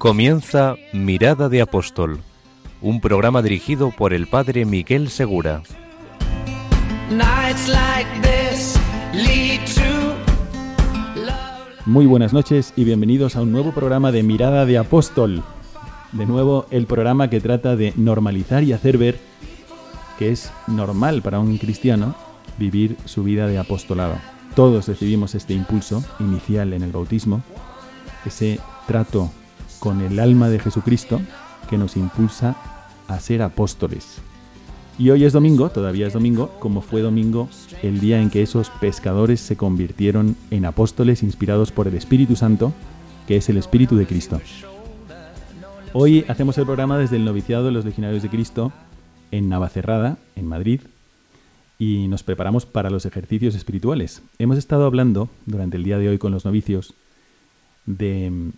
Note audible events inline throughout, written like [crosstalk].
Comienza Mirada de Apóstol, un programa dirigido por el padre Miguel Segura. Muy buenas noches y bienvenidos a un nuevo programa de Mirada de Apóstol. De nuevo, el programa que trata de normalizar y hacer ver que es normal para un cristiano vivir su vida de apostolado. Todos recibimos este impulso inicial en el bautismo, ese trato con el alma de Jesucristo que nos impulsa a ser apóstoles. Y hoy es domingo, todavía es domingo, como fue domingo el día en que esos pescadores se convirtieron en apóstoles inspirados por el Espíritu Santo, que es el Espíritu de Cristo. Hoy hacemos el programa desde el noviciado de los Legionarios de Cristo en Navacerrada, en Madrid, y nos preparamos para los ejercicios espirituales. Hemos estado hablando durante el día de hoy con los novicios de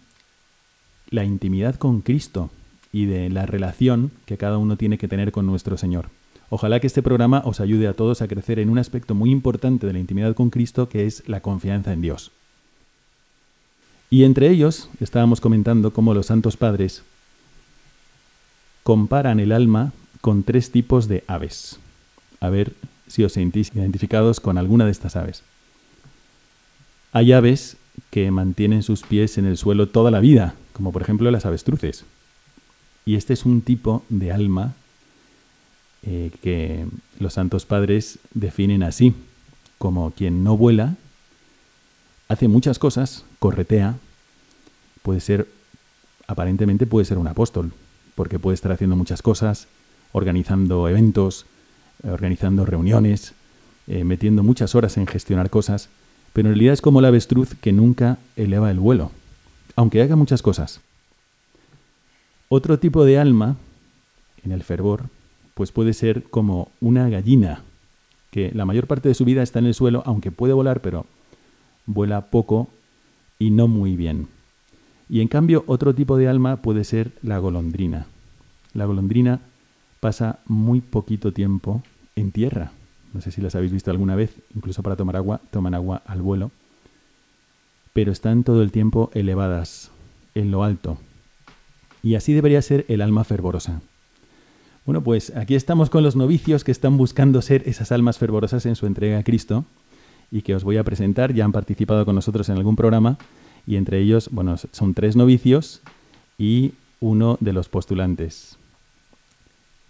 la intimidad con Cristo y de la relación que cada uno tiene que tener con nuestro Señor. Ojalá que este programa os ayude a todos a crecer en un aspecto muy importante de la intimidad con Cristo, que es la confianza en Dios. Y entre ellos estábamos comentando cómo los santos padres comparan el alma con tres tipos de aves. A ver si os sentís identificados con alguna de estas aves. Hay aves que mantienen sus pies en el suelo toda la vida, como por ejemplo las avestruces. Y este es un tipo de alma eh, que los santos padres definen así, como quien no vuela, hace muchas cosas, corretea, puede ser, aparentemente puede ser un apóstol, porque puede estar haciendo muchas cosas, organizando eventos, eh, organizando reuniones, eh, metiendo muchas horas en gestionar cosas, pero en realidad es como la avestruz que nunca eleva el vuelo, aunque haga muchas cosas. Otro tipo de alma, en el fervor, pues puede ser como una gallina, que la mayor parte de su vida está en el suelo, aunque puede volar, pero vuela poco y no muy bien. Y en cambio, otro tipo de alma puede ser la golondrina. La golondrina pasa muy poquito tiempo en tierra. No sé si las habéis visto alguna vez, incluso para tomar agua, toman agua al vuelo. Pero están todo el tiempo elevadas, en lo alto. Y así debería ser el alma fervorosa. Bueno, pues aquí estamos con los novicios que están buscando ser esas almas fervorosas en su entrega a Cristo y que os voy a presentar. Ya han participado con nosotros en algún programa y entre ellos, bueno, son tres novicios y uno de los postulantes.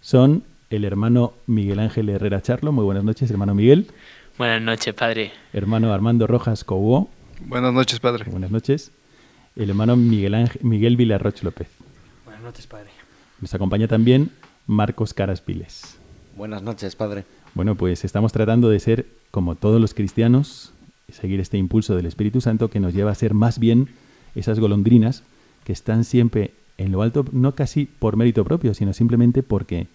Son el hermano Miguel Ángel Herrera Charlo. Muy buenas noches, hermano Miguel. Buenas noches, padre. Hermano Armando Rojas Cobo. Buenas noches, padre. Buenas noches. El hermano Miguel, Ángel, Miguel Villarroch López. Buenas noches, padre. Nos acompaña también Marcos Caraspiles. Buenas noches, padre. Bueno, pues estamos tratando de ser, como todos los cristianos, seguir este impulso del Espíritu Santo que nos lleva a ser más bien esas golondrinas que están siempre en lo alto, no casi por mérito propio, sino simplemente porque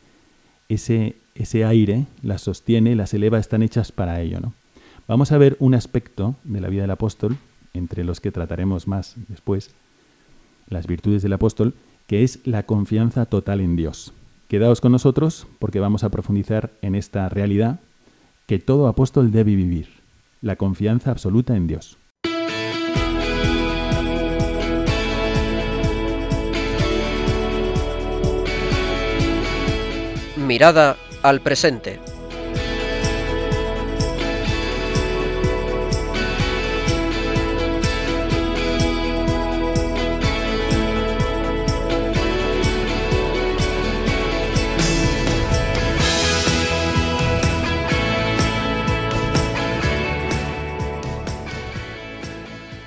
ese, ese aire las sostiene, las eleva, están hechas para ello. ¿no? Vamos a ver un aspecto de la vida del apóstol, entre los que trataremos más después, las virtudes del apóstol, que es la confianza total en Dios. Quedaos con nosotros porque vamos a profundizar en esta realidad que todo apóstol debe vivir, la confianza absoluta en Dios. Mirada al presente.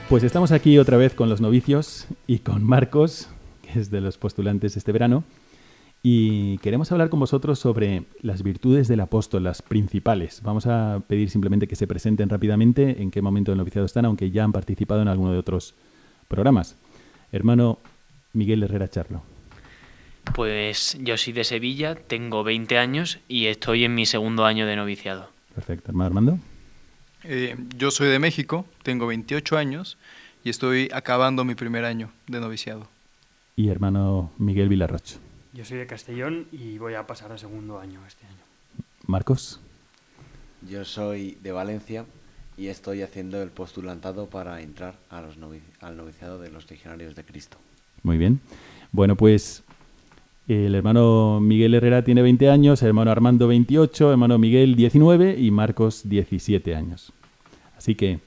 Pues estamos aquí otra vez con los novicios y con Marcos, que es de los postulantes este verano, y queremos hablar con vosotros sobre las virtudes del apóstol, las principales. Vamos a pedir simplemente que se presenten rápidamente en qué momento del noviciado están, aunque ya han participado en alguno de otros programas. Hermano Miguel Herrera Charlo. Pues yo soy de Sevilla, tengo 20 años y estoy en mi segundo año de noviciado. Perfecto. Hermano Armando. Eh, yo soy de México, tengo 28 años y estoy acabando mi primer año de noviciado. Y hermano Miguel Vilarroch. Yo soy de Castellón y voy a pasar a segundo año este año. Marcos. Yo soy de Valencia y estoy haciendo el postulantado para entrar a los novi- al noviciado de los legionarios de Cristo. Muy bien. Bueno, pues el hermano Miguel Herrera tiene 20 años, el hermano Armando 28, hermano Miguel 19 y Marcos 17 años. Así que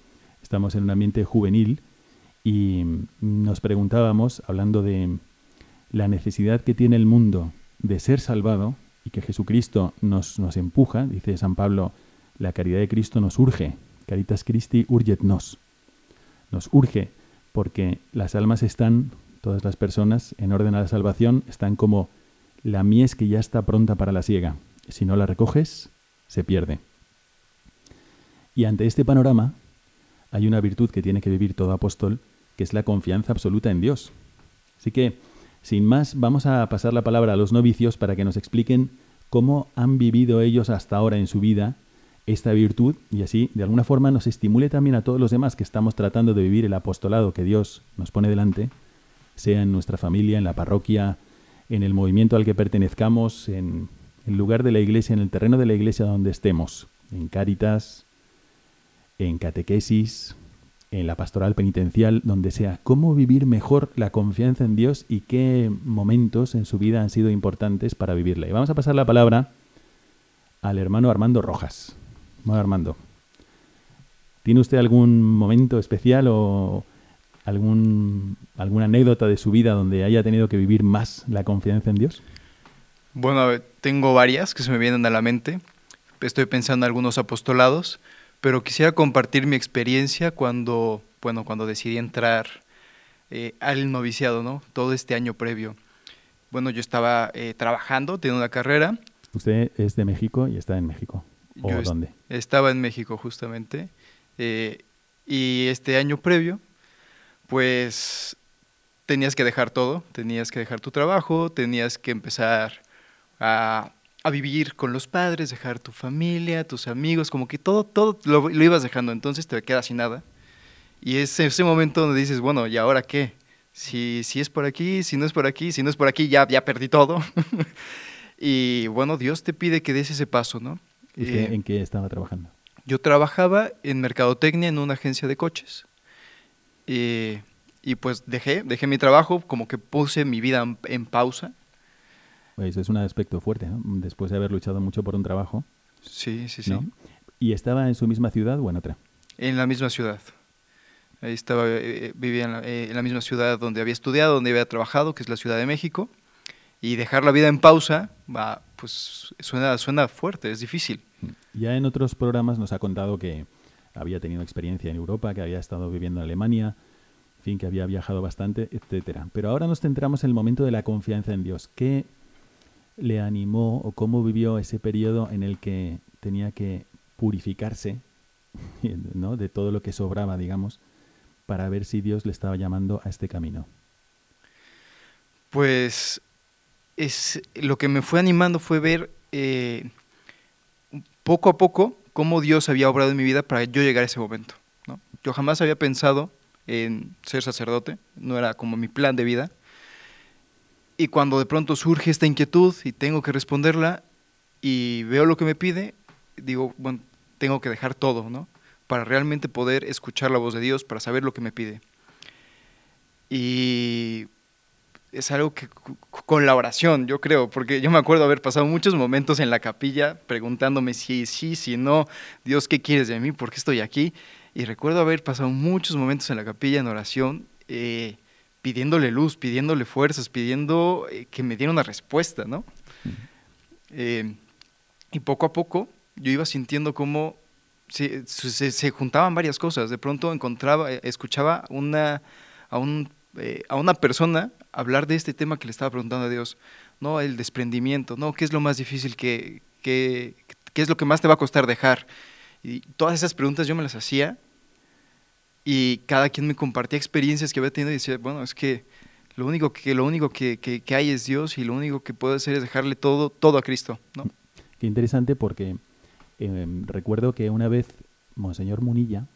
estamos en un ambiente juvenil y nos preguntábamos, hablando de la necesidad que tiene el mundo de ser salvado y que Jesucristo nos, nos empuja, dice San Pablo, la caridad de Cristo nos urge, caritas Christi urget nos, nos urge porque las almas están, todas las personas, en orden a la salvación, están como la mies que ya está pronta para la siega. Si no la recoges, se pierde. Y ante este panorama, hay una virtud que tiene que vivir todo apóstol, que es la confianza absoluta en Dios. Así que, sin más, vamos a pasar la palabra a los novicios para que nos expliquen cómo han vivido ellos hasta ahora en su vida esta virtud y así, de alguna forma, nos estimule también a todos los demás que estamos tratando de vivir el apostolado que Dios nos pone delante, sea en nuestra familia, en la parroquia, en el movimiento al que pertenezcamos, en el lugar de la iglesia, en el terreno de la iglesia donde estemos, en Cáritas, en catequesis, en la pastoral penitencial, donde sea, cómo vivir mejor la confianza en Dios y qué momentos en su vida han sido importantes para vivirla. Y vamos a pasar la palabra al hermano Armando Rojas. Hermano Armando, ¿tiene usted algún momento especial o algún, alguna anécdota de su vida donde haya tenido que vivir más la confianza en Dios? Bueno, tengo varias que se me vienen a la mente. Estoy pensando en algunos apostolados, pero quisiera compartir mi experiencia cuando, bueno, cuando decidí entrar eh, al noviciado, ¿no? Todo este año previo. Bueno, yo estaba eh, trabajando, tenía una carrera. Usted es de México y está en México. ¿O Yo est- dónde? Estaba en México justamente. eh, y este año previo, pues tenías que dejar todo, tenías que dejar tu trabajo, tenías que empezar a, a vivir con los padres, dejar tu familia, tus amigos, como que todo, todo lo, lo ibas dejando, entonces te quedas sin nada. Y es ese momento donde dices, bueno, ¿y ahora qué? Si, si es por aquí, si no es por aquí, si no es por aquí, ya, ya perdí todo. [laughs] y bueno, Dios te pide que des ese paso, ¿no? ¿Usted Eh, en qué estaba trabajando? yo trabajaba en mercadotecnia en una agencia de coches. Eh, y pues dejé, dejé mi trabajo, como que puse mi vida en, en pausa. Eso es un aspecto fuerte, ¿no? Después de haber luchado mucho por un trabajo, Sí, sí, sí. ¿no? ¿Y estaba en su misma ciudad o en otra? En la misma ciudad. Ahí estaba, eh, vivía en la, eh, en la misma ciudad donde había estudiado, donde había trabajado, que es la Ciudad de México. Y dejar la vida en pausa, va, pues suena, suena fuerte, es difícil. Ya en otros programas nos ha contado que había tenido experiencia en Europa, que había estado viviendo en Alemania, en fin, que había viajado bastante, etcétera. Pero ahora nos centramos en el momento de la confianza en Dios. ¿Qué le animó o cómo vivió ese periodo en el que tenía que purificarse [laughs] ¿no? de todo lo que sobraba, digamos, para ver si Dios le estaba llamando a este camino? Pues es, lo que me fue animando fue ver eh, poco a poco cómo Dios había obrado en mi vida para yo llegar a ese momento. ¿no? Yo jamás había pensado en ser sacerdote, no era como mi plan de vida. Y cuando de pronto surge esta inquietud y tengo que responderla y veo lo que me pide, digo, bueno, tengo que dejar todo, ¿no? Para realmente poder escuchar la voz de Dios, para saber lo que me pide. Y es algo que con la oración, yo creo, porque yo me acuerdo haber pasado muchos momentos en la capilla preguntándome si sí, si no, Dios, ¿qué quieres de mí? ¿Por qué estoy aquí? Y recuerdo haber pasado muchos momentos en la capilla en oración, eh, pidiéndole luz, pidiéndole fuerzas, pidiendo eh, que me diera una respuesta, ¿no? Eh, y poco a poco yo iba sintiendo cómo se, se- se juntaban varias cosas. De pronto encontraba, eh, escuchaba una, a, un, eh, a una persona hablar de este tema que le estaba preguntando a Dios, ¿no? El desprendimiento, ¿no? ¿Qué es lo más difícil que, que- qué es lo que más te va a costar dejar? Y todas esas preguntas yo me las hacía y cada quien me compartía experiencias que había tenido y decía, bueno, es que lo único que, lo único que, que- hay es Dios y lo único que puedo hacer es dejarle todo, todo a Cristo, ¿no? Qué interesante porque eh, recuerdo que una vez Monseñor Munilla,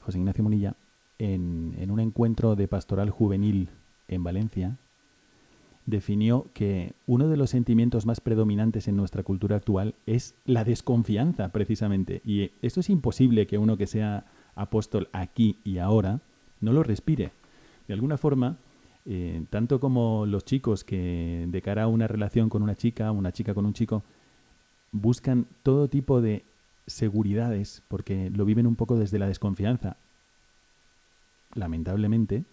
José Ignacio Munilla, en, en un encuentro de pastoral juvenil en Valencia, definió que uno de los sentimientos más predominantes en nuestra cultura actual es la desconfianza, precisamente. Y esto es imposible que uno que sea apóstol aquí y ahora no lo respire. De alguna forma, eh, tanto como los chicos que de cara a una relación con una chica, una chica con un chico, buscan todo tipo de seguridades porque lo viven un poco desde la desconfianza. Lamentablemente,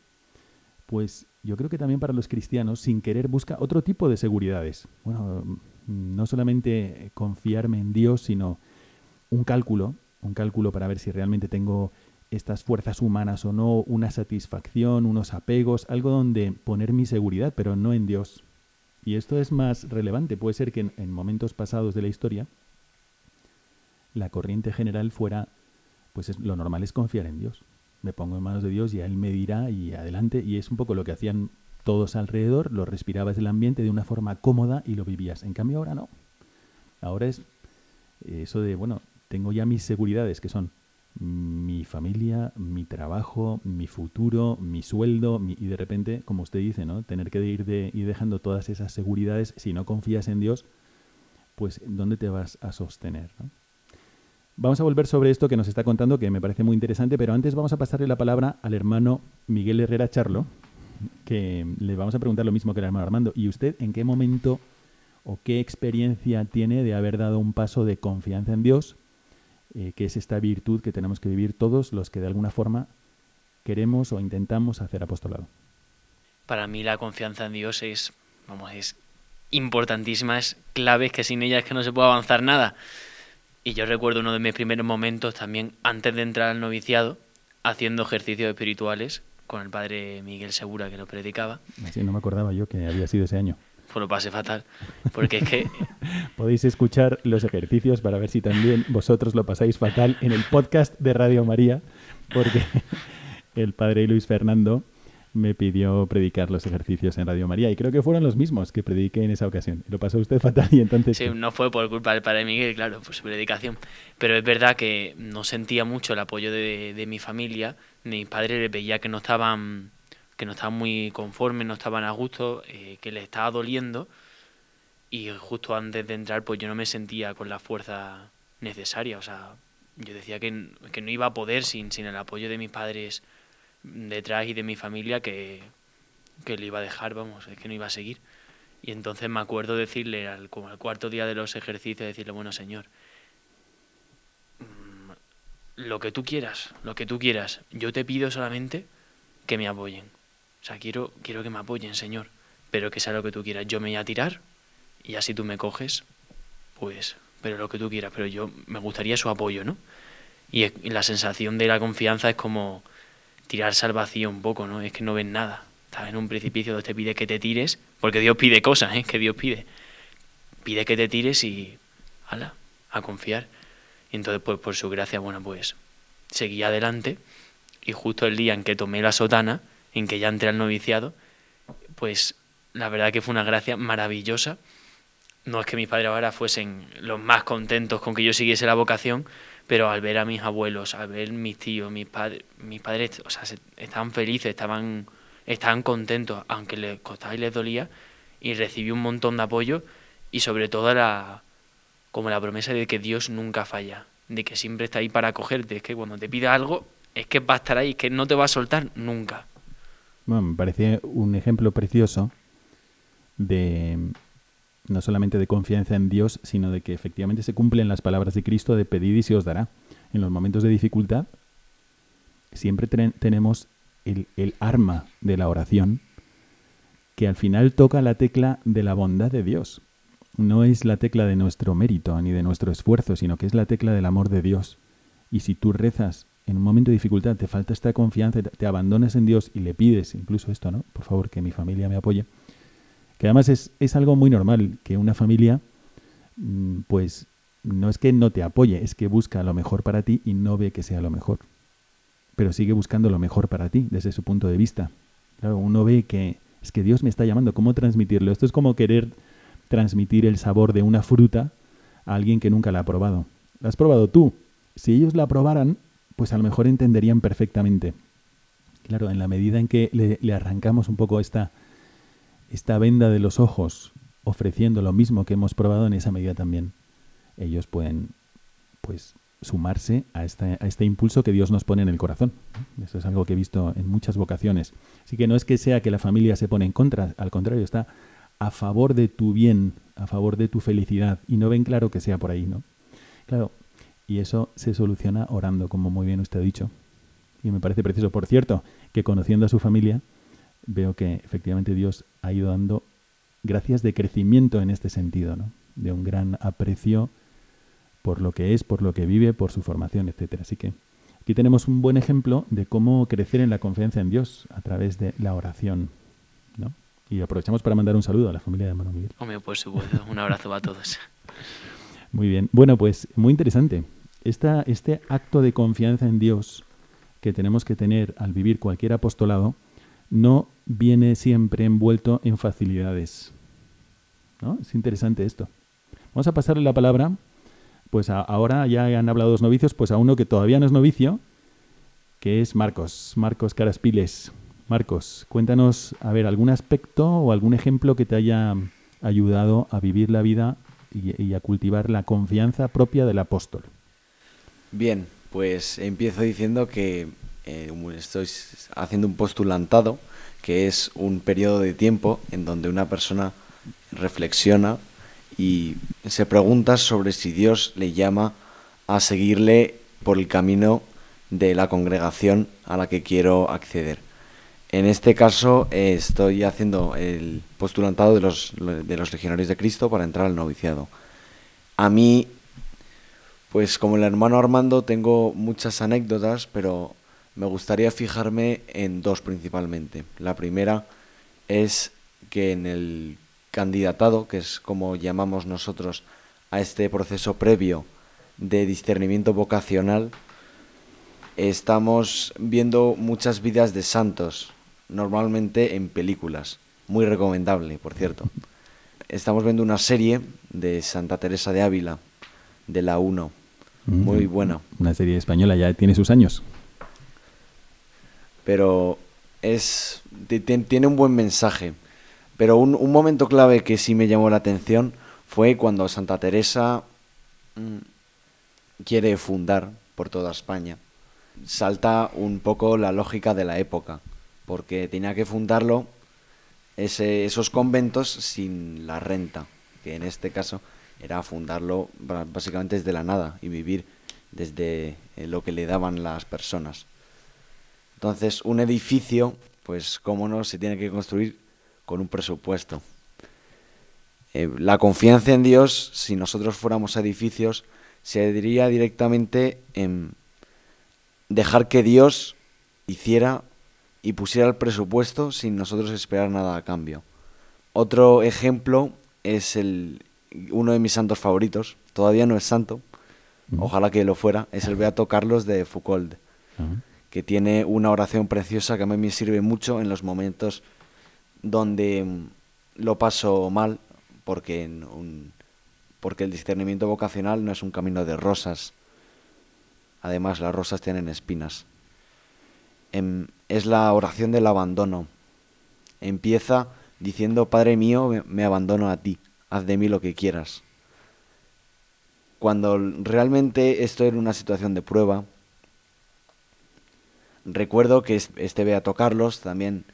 pues yo creo que también para los cristianos, sin querer, busca otro tipo de seguridades. Bueno, no solamente confiarme en Dios, sino un cálculo, un cálculo para ver si realmente tengo estas fuerzas humanas o no, una satisfacción, unos apegos, algo donde poner mi seguridad, pero no en Dios. Y esto es más relevante. Puede ser que en, en momentos pasados de la historia la corriente general fuera, pues es- lo normal es confiar en Dios. Me pongo en manos de Dios y a Él me dirá y adelante. Y es un poco lo que hacían todos alrededor, lo respirabas del ambiente de una forma cómoda y lo vivías. En cambio ahora no. Ahora es eso de, bueno, tengo ya mis seguridades que son mi familia, mi trabajo, mi futuro, mi sueldo, y de repente, como usted dice, ¿no? Tener que ir, de, ir dejando todas esas seguridades, si no confías en Dios, pues ¿dónde te vas a sostener? Vamos a volver sobre esto que nos está contando, que me parece muy interesante, pero antes vamos a pasarle la palabra al hermano Miguel Herrera Charlo, que le vamos a preguntar lo mismo que el hermano Armando. ¿Y usted en qué momento o qué experiencia tiene de haber dado un paso de confianza en Dios, eh, que es esta virtud que tenemos que vivir todos los que de alguna forma queremos o intentamos hacer apostolado? Para mí la confianza en Dios es, vamos, es importantísima, es clave, es que sin ella es que no se puede avanzar nada. Y yo recuerdo uno de mis primeros momentos también antes de entrar al noviciado, haciendo ejercicios espirituales con el padre Miguel Segura que lo predicaba. Así no me acordaba yo que había sido ese año. Pues lo pasé fatal, porque es que [laughs] Podéis escuchar los ejercicios para ver si también vosotros lo pasáis fatal en el podcast de Radio María, porque [laughs] el padre Luis Fernando me pidió predicar los ejercicios en Radio María y creo que fueron los mismos que prediqué en esa ocasión. Lo pasó usted fatal y entonces... Sí, no fue por culpa del padre Miguel, claro, por su predicación. Pero es verdad que no sentía mucho el apoyo de, de mi familia. Mis padres veía que no estaban, que no estaban muy conformes, no estaban a gusto, eh, que les estaba doliendo. Y justo antes de entrar, pues yo no me sentía con la fuerza necesaria. O sea, yo decía que, que no iba a poder sin, sin el apoyo de mis padres detrás y de mi familia, que, que le iba a dejar, vamos, es que no iba a seguir. Y entonces me acuerdo decirle, al, como al cuarto día de los ejercicios, decirle, bueno, Señor, mm, lo que tú quieras, lo que tú quieras, yo te pido solamente que me apoyen. O sea, quiero, quiero que me apoyen, Señor, pero que sea lo que tú quieras. Yo me voy a tirar y así tú me coges, pues, pero lo que tú quieras, pero yo me gustaría su apoyo, ¿no? Y, la sensación de la confianza es como tirarse al vacío un poco, ¿no? Es que no ves nada. Estás en un precipicio donde te pide que te tires, porque Dios pide cosas, ¿eh? Que Dios pide. Pide que te tires y, ala, a confiar. Y entonces, pues por su gracia, bueno, pues seguí adelante y justo el día en que tomé la sotana, en que ya entré al noviciado, pues la verdad que fue una gracia maravillosa. No es que mis padres ahora fuesen los más contentos con que yo siguiese la vocación, pero al ver a mis abuelos, al ver mis tíos, mis padres, mis padres, o sea, se- estaban felices, estaban, estaban contentos, aunque les costaba y les dolía, y recibí un montón de apoyo y sobre todo la, como la promesa de que Dios nunca falla, de que siempre está ahí para acogerte, es que cuando te pida algo, es que va a estar ahí, es que no te va a soltar nunca. Bueno, me parece un ejemplo precioso de no solamente de confianza en Dios, sino de que efectivamente se cumplen las palabras de Cristo de pedid y se os dará. En los momentos de dificultad siempre ten- tenemos el, el arma de la oración que al final toca la tecla de la bondad de Dios. No es la tecla de nuestro mérito ni de nuestro esfuerzo, sino que es la tecla del amor de Dios. Y si tú rezas en un momento de dificultad, te falta esta confianza, te, abandonas en Dios y le pides incluso esto, ¿no? Por favor, que mi familia me apoye. Que además es, es algo muy normal que una familia, mm, pues no es que no te apoye, es que busca lo mejor para ti y no ve que sea lo mejor. Pero sigue buscando lo mejor para ti desde su punto de vista. Claro, uno ve que es que Dios me está llamando, ¿cómo transmitirlo? Esto es como querer transmitir el sabor de una fruta a alguien que nunca la ha probado. La has probado tú. Si ellos la probaran, pues a lo mejor entenderían perfectamente. Claro, en la medida en que le, arrancamos un poco esta, esta venda de los ojos, ofreciendo lo mismo que hemos probado, en esa medida también ellos pueden pues sumarse a este, a este impulso que Dios nos pone en el corazón. Eso es algo que he visto en muchas vocaciones. Así que no es que sea que la familia se pone en contra, al contrario, está a favor de tu bien, a favor de tu felicidad, y no ven claro que sea por ahí, ¿no? Claro, y eso se soluciona orando, como muy bien usted ha dicho. Y me parece precioso. Por cierto, que conociendo a su familia, veo que efectivamente Dios ha ido dando gracias de crecimiento en este sentido, ¿no? De un gran aprecio por lo que es, por lo que vive, por su formación, etcétera. Así que aquí tenemos un buen ejemplo de cómo crecer en la confianza en Dios a través de la oración, ¿no? Y aprovechamos para mandar un saludo a la familia de Mano Miguel. Hombre, por supuesto, un abrazo para todos. Muy bien. Bueno, pues muy interesante. Esta, este acto de confianza en Dios que tenemos que tener al vivir cualquier apostolado no viene siempre envuelto en facilidades. ¿no? Es interesante esto. Vamos a pasarle la palabra pues ahora ya han hablado los novicios, pues a uno que todavía no es novicio, que es Marcos, Marcos Caraspiles. Marcos, cuéntanos, a ver, algún aspecto o algún ejemplo que te haya ayudado a vivir la vida y, a cultivar la confianza propia del apóstol. Bien, pues empiezo diciendo que eh, estoy haciendo un postulantado, que es un periodo de tiempo en donde una persona reflexiona y se pregunta sobre si Dios le llama a seguirle por el camino de la congregación a la que quiero acceder. En este caso eh, estoy haciendo el postulantado de los, de los legionarios de Cristo para entrar al noviciado. A mí, pues como el hermano Armando, tengo muchas anécdotas, pero me gustaría fijarme en dos principalmente. La primera es que en el candidatado, que es como llamamos nosotros a este proceso previo de discernimiento vocacional, estamos viendo muchas vidas de santos, normalmente en películas. Muy recomendable, por cierto. Estamos viendo una serie de Santa Teresa de Ávila, de la 1. Muy buena. Una serie española, ya tiene sus años. Pero es tiene un buen mensaje pero un, un, momento clave que sí me llamó la atención fue cuando Santa Teresa mm, quiere fundar por toda España. Salta un poco la lógica de la época, porque tenía que fundarlo ese, esos conventos sin la renta, que en este caso era fundarlo básicamente desde la nada y vivir desde eh, lo que le daban las personas. Entonces, un edificio, pues cómo no, se tiene que construir con un presupuesto. Eh, la confianza en Dios, si nosotros fuéramos edificios, se diría directamente en dejar que Dios hiciera y pusiera el presupuesto sin nosotros esperar nada a cambio. Otro ejemplo es el, uno de mis santos favoritos, todavía no es santo, ojalá que lo fuera, es el Beato Carlos de Foucault, que tiene una oración preciosa que a mí me sirve mucho en los momentos donde mm, lo paso mal porque, porque el discernimiento vocacional no es un camino de rosas. Además, las rosas tienen espinas. Em, es la oración del abandono. Empieza diciendo, Padre mío, me abandono a ti, haz de mí lo que quieras. Cuando realmente estoy en una situación de prueba, recuerdo que este Beato Carlos también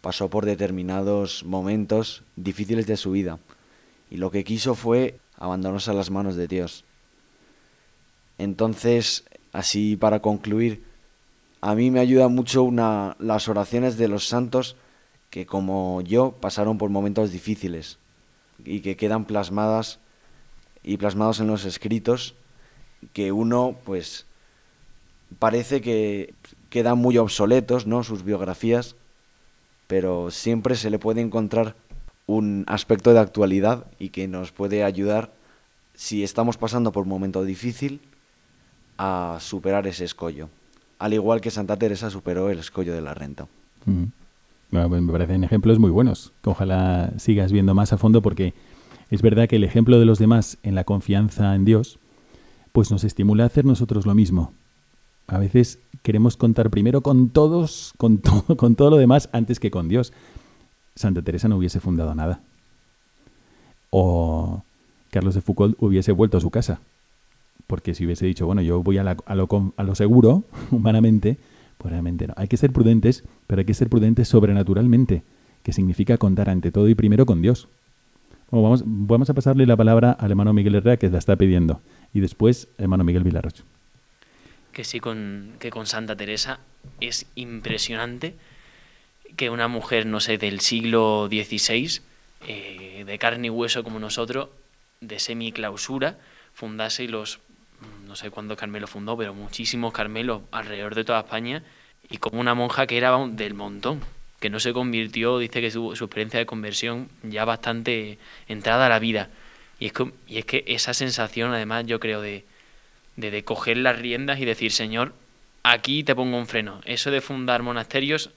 pasó por determinados momentos difíciles de su vida y lo que quiso fue abandonarse a las manos de Dios. Entonces, así para concluir, a mí me ayuda mucho una, las oraciones de los santos que como yo pasaron por momentos difíciles y que quedan plasmadas y plasmados en los escritos que uno pues parece que quedan muy obsoletos, ¿no? sus biografías, pero siempre se le puede encontrar un aspecto de actualidad y que nos puede ayudar si estamos pasando por un momento difícil a superar ese escollo, al igual que Santa Teresa superó el escollo de la renta. Me parecen ejemplos muy buenos, ojalá sigas viendo más a fondo porque es verdad que el ejemplo de los demás en la confianza en Dios, pues nos estimula a hacer nosotros lo mismo. A veces queremos contar primero con todos, con todo, [laughs] con todo lo demás, antes que con Dios. Santa Teresa no hubiese fundado nada. O Carlos de Foucault hubiese vuelto a su casa. Porque si hubiese dicho, bueno, yo voy a, a lo seguro, [laughs] humanamente, realmente no. Hay que ser prudentes, pero hay que ser prudentes sobrenaturalmente, que significa contar ante todo y primero con Dios vamos, vamos a pasarle la palabra al hermano Miguel Herrera que la está pidiendo. Y después, hermano Miguel Vilarrocho. Que sí, con, que con Santa Teresa es impresionante que una mujer, no sé, del siglo XVI, eh, de carne y hueso como nosotros, de semiclausura, fundase los, no sé cuántos Carmelos fundó, pero muchísimos Carmelos alrededor de toda España, y como una monja que era del montón que no se convirtió, dice que su, su experiencia de conversión ya bastante entrada a la vida. Y es, que, y es que esa sensación, además, yo creo, de, de, coger las riendas y decir, Señor, aquí te pongo un freno. Eso de fundar monasterios,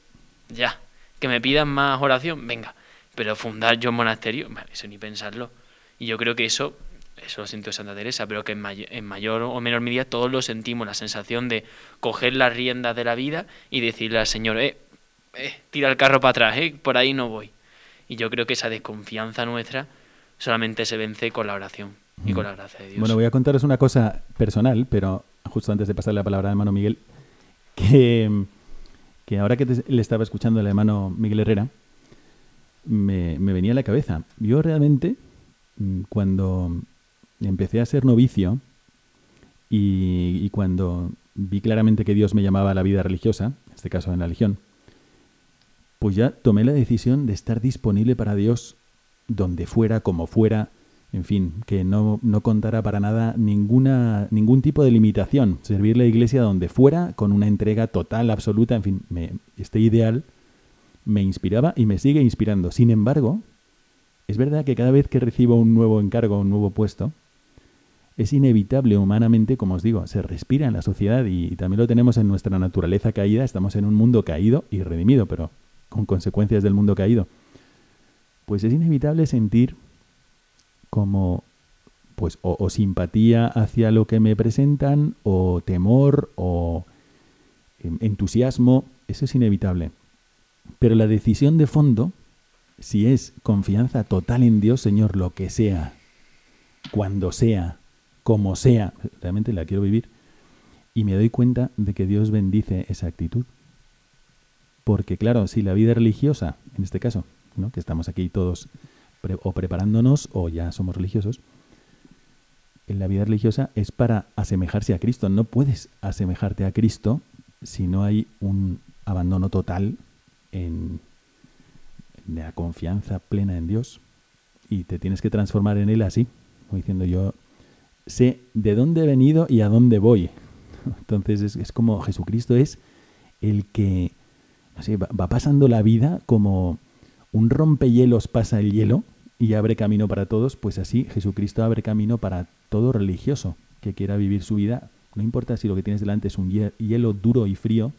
ya. Que me pidan más oración, venga. Pero fundar yo un monasterio, eso ni pensarlo. Y yo creo que eso, eso lo siento Santa Teresa, pero que en, en mayor o menor medida todos lo sentimos, la sensación de coger las riendas de la vida y decirle al Señor, eh, eh, tira el carro para atrás, eh, por ahí no voy. Y yo creo que esa desconfianza nuestra solamente se vence con la oración y con la gracia de Dios. Bueno, voy a contaros una cosa personal, pero justo antes de pasar la palabra al hermano Miguel, que, que ahora que le estaba escuchando al hermano Miguel Herrera, me, venía a la cabeza. Yo realmente, mm, cuando empecé a ser novicio y, cuando vi claramente que Dios me llamaba a la vida religiosa, en este caso en la Legión, pues ya tomé la decisión de estar disponible para Dios donde fuera, como fuera, en fin, que no, no contara para nada ninguna, ningún tipo de limitación, servir la iglesia donde fuera, con una entrega total, absoluta, en fin, este ideal me inspiraba y me sigue inspirando. Sin embargo, es verdad que cada vez que recibo un nuevo encargo, un nuevo puesto, es inevitable humanamente, como os digo, se respira en la sociedad y también lo tenemos en nuestra naturaleza caída, estamos en un mundo caído y redimido, pero con consecuencias del mundo caído, pues es inevitable sentir como pues o, simpatía hacia lo que me presentan o temor o entusiasmo, eso es inevitable. Pero la decisión de fondo, si es confianza total en Dios, Señor, lo que sea, cuando sea, como sea, realmente la quiero vivir, y me doy cuenta de que Dios bendice esa actitud. Porque claro, si la vida religiosa, en este caso, ¿no? que estamos aquí todos o preparándonos o ya somos religiosos, en la vida religiosa es para asemejarse a Cristo. No puedes asemejarte a Cristo si no hay un abandono total en, la confianza plena en Dios. Y te tienes que transformar en Él así, como diciendo yo sé de dónde he venido y a dónde voy. Entonces es, es como Jesucristo es el que va, pasando la vida como un rompehielos pasa el hielo y abre camino para todos, pues así Jesucristo abre camino para todo religioso que quiera vivir su vida. No importa si lo que tienes delante es un hielo duro y frío,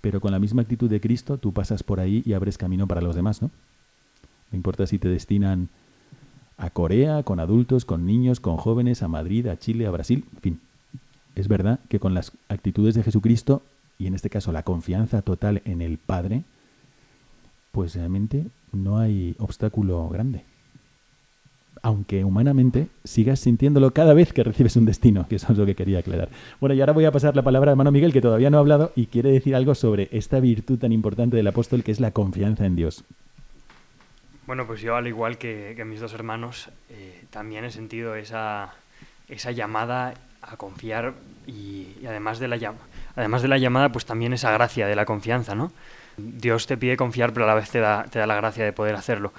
pero con la misma actitud de Cristo tú pasas por ahí y abres camino para los demás, ¿no? No importa si te destinan a Corea, con adultos, con niños, con jóvenes, a Madrid, a Chile, a Brasil, en fin. Es verdad que con las actitudes de Jesucristo y en este caso la confianza total en el Padre, pues realmente no hay obstáculo grande. Aunque humanamente sigas sintiéndolo cada vez que recibes un destino, que eso es lo que quería aclarar. Bueno, y ahora voy a pasar la palabra a hermano Miguel, que todavía no ha hablado y quiere decir algo sobre esta virtud tan importante del apóstol que es la confianza en Dios. Bueno, pues yo al igual que, mis dos hermanos, eh, también he sentido esa, esa llamada a confiar y, y además de la llama además de la llamada, pues también esa gracia de la confianza, ¿no? Dios te pide confiar, pero a la vez te da, te da la gracia de poder hacerlo.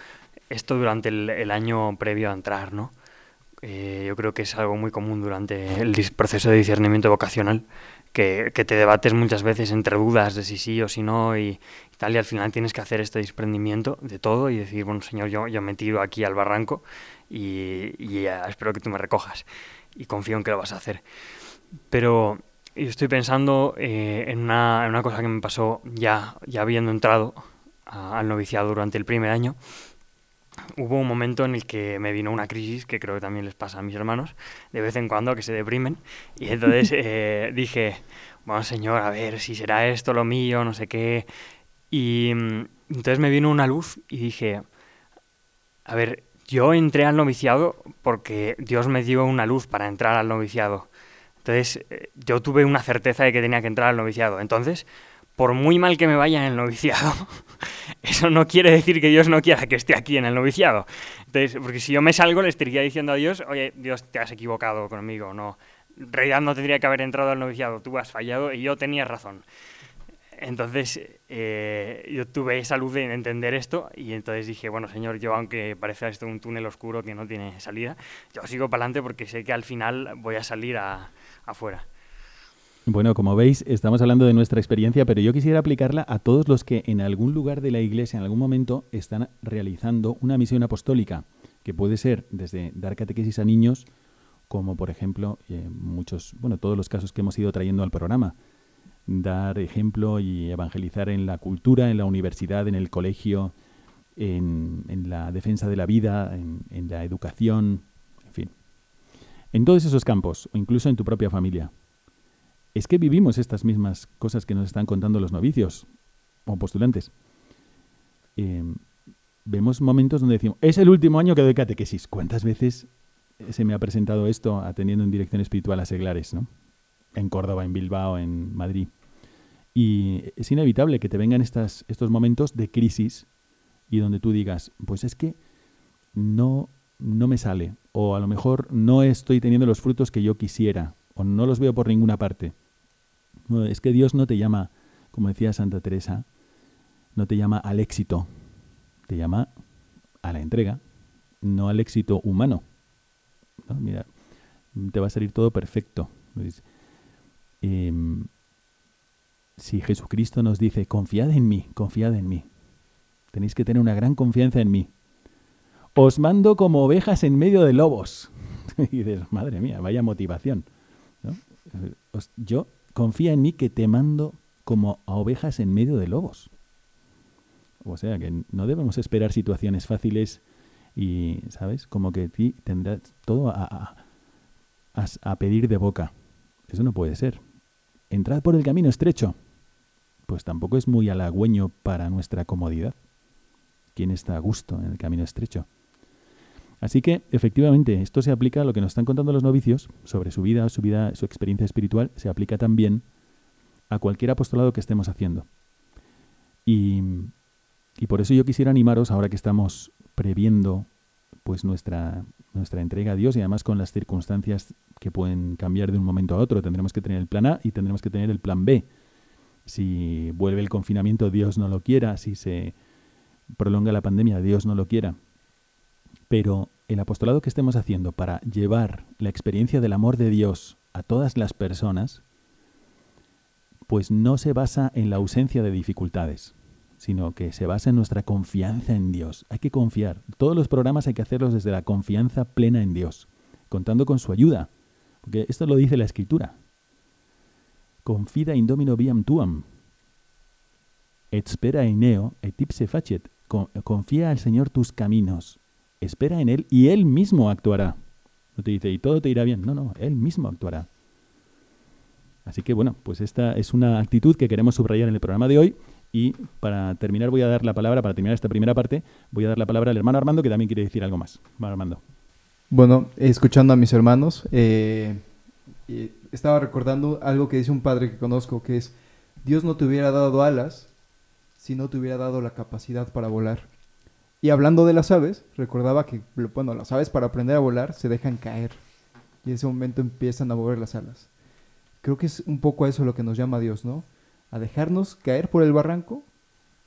Esto durante el, año previo a entrar, ¿no? Eh, yo creo que es algo muy común durante el proceso de discernimiento vocacional, que, te debates muchas veces entre dudas de si sí o si no y, tal, y al final tienes que hacer este desprendimiento de todo y decir, bueno, Señor, yo, yo me tiro aquí al barranco y, y espero que tú me recojas y confío en que lo vas a hacer. Pero y estoy pensando eh, en, una, una, cosa que me pasó ya, ya habiendo entrado al noviciado durante el primer año, hubo un momento en el que me vino una crisis, que creo que también les pasa a mis hermanos, de vez en cuando que se deprimen, y [laughs] entonces eh, dije, bueno, señor, a ver, si será esto lo mío, no sé qué, y mm, entonces me vino una luz y dije, a ver, yo entré al noviciado porque Dios me dio una luz para entrar al noviciado. Entonces, eh, yo tuve una certeza de que tenía que entrar al noviciado. Entonces, por muy mal que me vaya en el noviciado, [laughs] eso no quiere decir que Dios no quiera que esté aquí en el noviciado. Entonces, porque si yo me salgo, le estaría diciendo a Dios, oye, Dios, te has equivocado conmigo, no. En realidad no tendría que haber entrado al noviciado, tú has fallado y yo tenía razón. Entonces, eh, yo tuve esa luz de entender esto y entonces dije, bueno, señor, yo aunque parezca esto un túnel oscuro que no tiene salida, yo sigo para adelante porque sé que al final voy a salir afuera. Bueno, como veis, estamos hablando de nuestra experiencia, pero yo quisiera aplicarla a todos los que en algún lugar de la iglesia, en algún momento, están realizando una misión apostólica, que puede ser desde dar catequesis a niños, como por ejemplo, eh, muchos, bueno, todos los casos que hemos ido trayendo al programa, dar ejemplo y evangelizar en la cultura, en la universidad, en el colegio, en, la defensa de la vida, en, en la educación, en fin. En todos esos campos, o incluso en tu propia familia es que vivimos estas mismas cosas que nos están contando los novicios o postulantes. Em, vemos momentos donde decimos, es el último año que doy catequesis. ¿Cuántas veces se me ha presentado esto atendiendo en dirección espiritual a seglares, ¿no? En Córdoba, en Bilbao, en Madrid. Y es inevitable que te vengan estos momentos de crisis y donde tú digas, pues es que no, no me sale, o a lo mejor no estoy teniendo los frutos que yo quisiera, o no los veo por ninguna parte. Es que Dios no te llama, como decía Santa Teresa, no te llama al éxito, te llama a la entrega, no al éxito humano. Mira, te va a salir todo perfecto. Em, si Jesucristo nos dice, confiad en mí, confiad en mí, tenéis que tener una gran confianza en mí. Os mando como ovejas en medio de lobos. [laughs] y dices, madre mía, vaya motivación. Yo confía en mí que te mando como a ovejas en medio de lobos. O sea que no debemos esperar situaciones fáciles y, ¿sabes? Como que ti tendrás todo a, a, pedir de boca. Eso no puede ser. Entrad por el camino estrecho. Pues tampoco es muy halagüeño para nuestra comodidad. ¿Quién está a gusto en el camino estrecho? Así que, efectivamente, esto se aplica a lo que nos están contando los novicios sobre su vida, su vida, su experiencia espiritual, se aplica también a cualquier apostolado que estemos haciendo. Y, por eso yo quisiera animaros, ahora que estamos previendo pues nuestra, nuestra entrega a Dios y además con las circunstancias que pueden cambiar de un momento a otro, tendremos que tener el plan A y tendremos que tener el plan B. Si vuelve el confinamiento, Dios no lo quiera, si se prolonga la pandemia, Dios no lo quiera. Pero el apostolado que estemos haciendo para llevar la experiencia del amor de Dios a todas las personas, pues no se basa en la ausencia de dificultades, sino que se basa en nuestra confianza en Dios. Hay que confiar. Todos los programas hay que hacerlos desde la confianza plena en Dios, contando con su ayuda, porque esto lo dice la Escritura. Confida in domino viam tuam, et spera in neo, et ipse facet. Confía al Señor tus caminos espera en Él y Él mismo actuará. No te dice, y todo te irá bien. No, no, Él mismo actuará. Así que bueno, pues esta es una actitud que queremos subrayar en el programa de hoy. Y para terminar voy a dar la palabra, para terminar esta primera parte, voy a dar la palabra al hermano Armando, que también quiere decir algo más. Hermano Armando. Bueno, escuchando a mis hermanos, eh, estaba recordando algo que dice un padre que conozco, que es, Dios no te hubiera dado alas si no te hubiera dado la capacidad para volar. Y hablando de las aves, recordaba que, bueno, las aves para aprender a volar se dejan caer. Y en ese momento empiezan a mover las alas. Creo que es un poco a eso lo que nos llama Dios, ¿no? A dejarnos caer por el barranco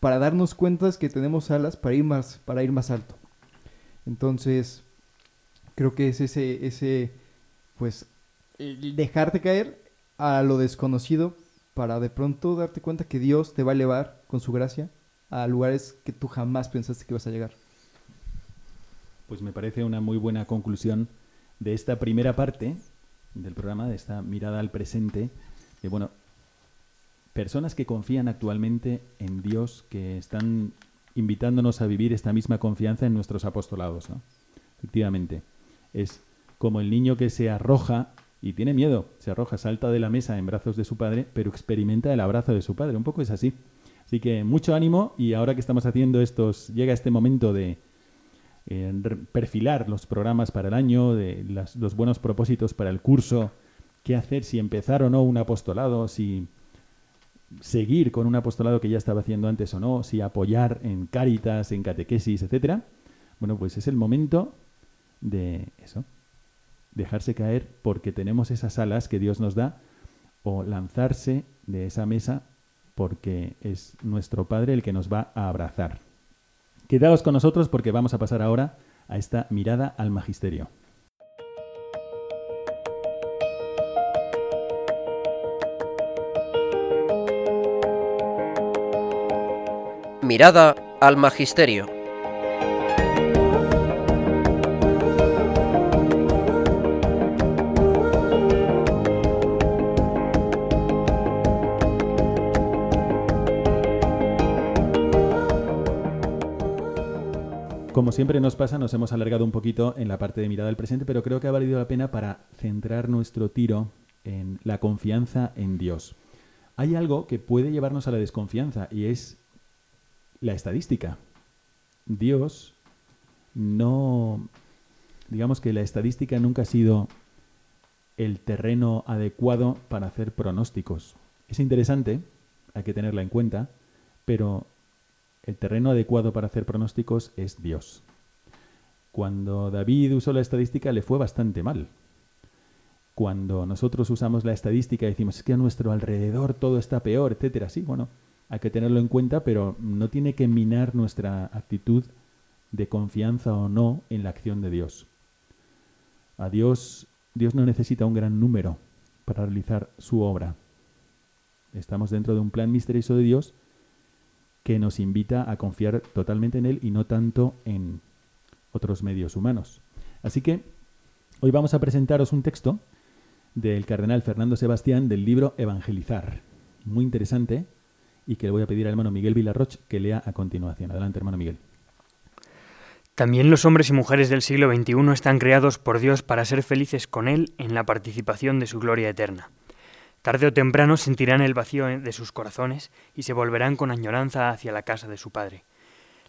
para darnos cuenta que tenemos alas para ir más, para ir más alto. Entonces, creo que es ese, ese, pues, dejarte caer a lo desconocido para de pronto darte cuenta que Dios te va a elevar con su gracia a lugares que tú jamás pensaste que ibas a llegar. Pues me parece una muy buena conclusión de esta primera parte del programa, de esta mirada al presente, de bueno, personas que confían actualmente en Dios, que están invitándonos a vivir esta misma confianza en nuestros apostolados. ¿no? Efectivamente, es como el niño que se arroja y tiene miedo, se arroja, salta de la mesa en brazos de su padre, pero experimenta el abrazo de su padre. Un poco es así. Así que mucho ánimo y ahora que estamos haciendo estos, llega este momento de eh, perfilar los programas para el año, de los buenos propósitos para el curso, qué hacer, si empezar o no un apostolado, si seguir con un apostolado que ya estaba haciendo antes o no, si apoyar en cáritas, en catequesis, etcétera. Bueno, pues es el momento de eso, dejarse caer porque tenemos esas alas que Dios nos da o lanzarse de esa mesa porque es nuestro Padre el que nos va a abrazar. Quedaos con nosotros porque vamos a pasar ahora a esta mirada al magisterio. Mirada al magisterio. Siempre nos pasa, nos hemos alargado un poquito en la parte de mirada al presente, pero creo que ha valido la pena para centrar nuestro tiro en la confianza en Dios. Hay algo que puede llevarnos a la desconfianza y es la estadística. Dios no... Digamos que la estadística nunca ha sido el terreno adecuado para hacer pronósticos. Es interesante, hay que tenerla en cuenta, pero el terreno adecuado para hacer pronósticos es Dios. Cuando David usó la estadística le fue bastante mal. Cuando nosotros usamos la estadística y decimos es que a nuestro alrededor todo está peor, etcétera, sí, bueno, hay que tenerlo en cuenta, pero no tiene que minar nuestra actitud de confianza o no en la acción de Dios. A Dios, Dios no necesita un gran número para realizar su obra. Estamos dentro de un plan misterioso de Dios que nos invita a confiar totalmente en Él y no tanto en otros medios humanos. Así que hoy vamos a presentaros un texto del cardenal Fernando Sebastián del libro Evangelizar. Muy interesante y que le voy a pedir al hermano Miguel Villarroch que lea a continuación. Adelante, hermano Miguel. También los hombres y mujeres del siglo XXI están creados por Dios para ser felices con Él en la participación de su gloria eterna. Tarde o temprano sentirán el vacío de sus corazones y se volverán con añoranza hacia la casa de su Padre.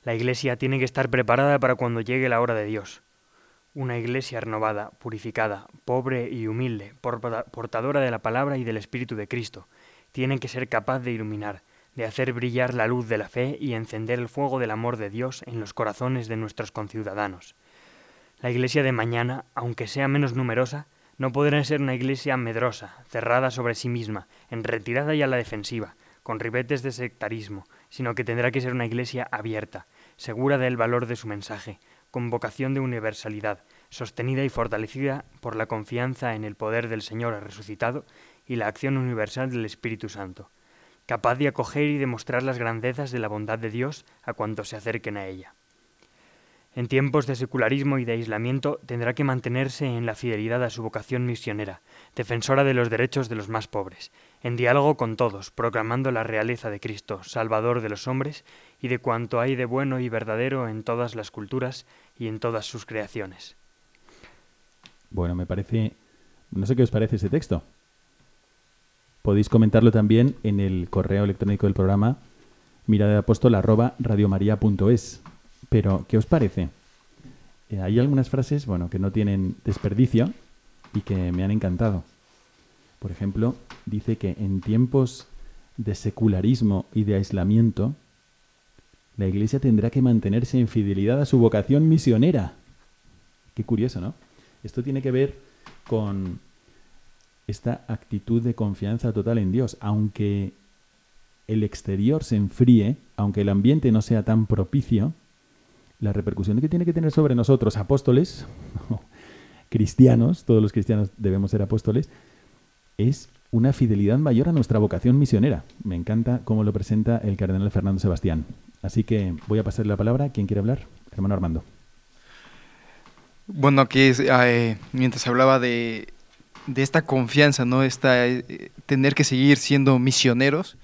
La Iglesia tiene que estar preparada para cuando llegue la hora de Dios. Una Iglesia renovada, purificada, pobre y humilde, portadora de la palabra y del Espíritu de Cristo, tiene que ser capaz de iluminar, de hacer brillar la luz de la fe y encender el fuego del amor de Dios en los corazones de nuestros conciudadanos. La Iglesia de mañana, aunque sea menos numerosa, no podrá ser una iglesia medrosa, cerrada sobre sí misma, en retirada y a la defensiva, con ribetes de sectarismo, sino que tendrá que ser una iglesia abierta, segura del valor de su mensaje, con vocación de universalidad, sostenida y fortalecida por la confianza en el poder del Señor resucitado y la acción universal del Espíritu Santo, capaz de acoger y demostrar las grandezas de la bondad de Dios a cuantos se acerquen a ella. En tiempos de secularismo y de aislamiento tendrá que mantenerse en la fidelidad a su vocación misionera, defensora de los derechos de los más pobres, en diálogo con todos, proclamando la realeza de Cristo, Salvador de los hombres, y de cuanto hay de bueno y verdadero en todas las culturas y en todas sus creaciones. Bueno, me parece... No sé qué os parece ese texto. Podéis comentarlo también en el correo electrónico del programa miradaapóstol.radiomaria.es pero, ¿qué os parece? Eh, hay algunas frases, bueno, que no tienen desperdicio y que me han encantado. Por ejemplo, dice que en tiempos de secularismo y de aislamiento, la Iglesia tendrá que mantenerse en fidelidad a su vocación misionera. Qué curioso, ¿no? Esto tiene que ver con esta actitud de confianza total en Dios. Aunque el exterior se enfríe, aunque el ambiente no sea tan propicio, la repercusión que tiene que tener sobre nosotros, apóstoles, [laughs] cristianos, todos los cristianos debemos ser apóstoles, es una fidelidad mayor a nuestra vocación misionera. Me encanta cómo lo presenta el cardenal Fernando Sebastián. Así que voy a pasarle la palabra. ¿Quién quiere hablar? Hermano Armando. Bueno, aquí eh, mientras hablaba de, esta confianza, ¿no? Esta, eh, tener que seguir siendo misioneros,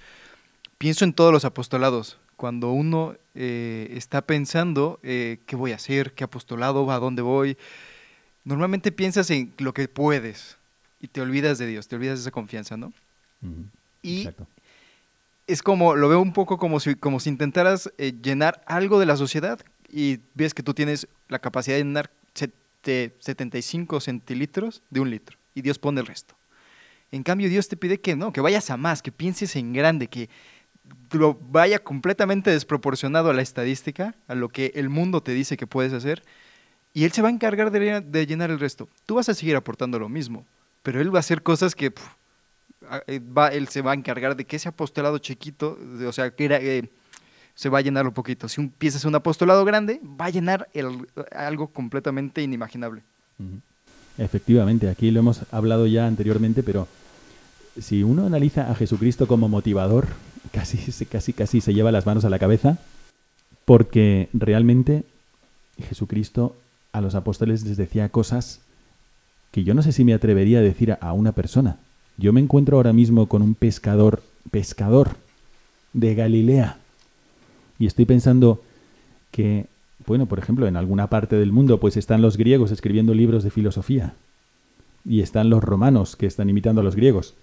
pienso en todos los apostolados. Cuando uno eh, está pensando eh, qué voy a hacer, qué apostolado, a dónde voy, normalmente piensas en lo que puedes y te olvidas de Dios, te olvidas de esa confianza, ¿no? Y Exacto. es como, lo veo un poco como si, como si intentaras eh, llenar algo de la sociedad y ves que tú tienes la capacidad de llenar sete- 75 centilitros de un litro y Dios pone el resto. En cambio, Dios te pide que no, que vayas a más, que pienses en grande, que vaya completamente desproporcionado a la estadística, a lo que el mundo te dice que puedes hacer, y Él se va a encargar de, llenar el resto. Tú vas a seguir aportando lo mismo, pero Él va a hacer cosas que puf, a- eh, va, Él se va a encargar de que ese apostolado chiquito, o sea, que eh, se va a llenar un poquito. Si empiezas un apostolado grande, va a llenar algo completamente inimaginable. Efectivamente, aquí lo hemos hablado ya anteriormente, pero si uno analiza a Jesucristo como motivador, casi, se- casi, casi se lleva las manos a la cabeza, porque realmente Jesucristo a los apóstoles les decía cosas que yo no sé si me atrevería a decir a una persona. Yo me encuentro ahora mismo con un pescador, pescador de Galilea, y estoy pensando que, bueno, por ejemplo, en alguna parte del mundo, pues están los griegos escribiendo libros de filosofía, y están los romanos que están imitando a los griegos,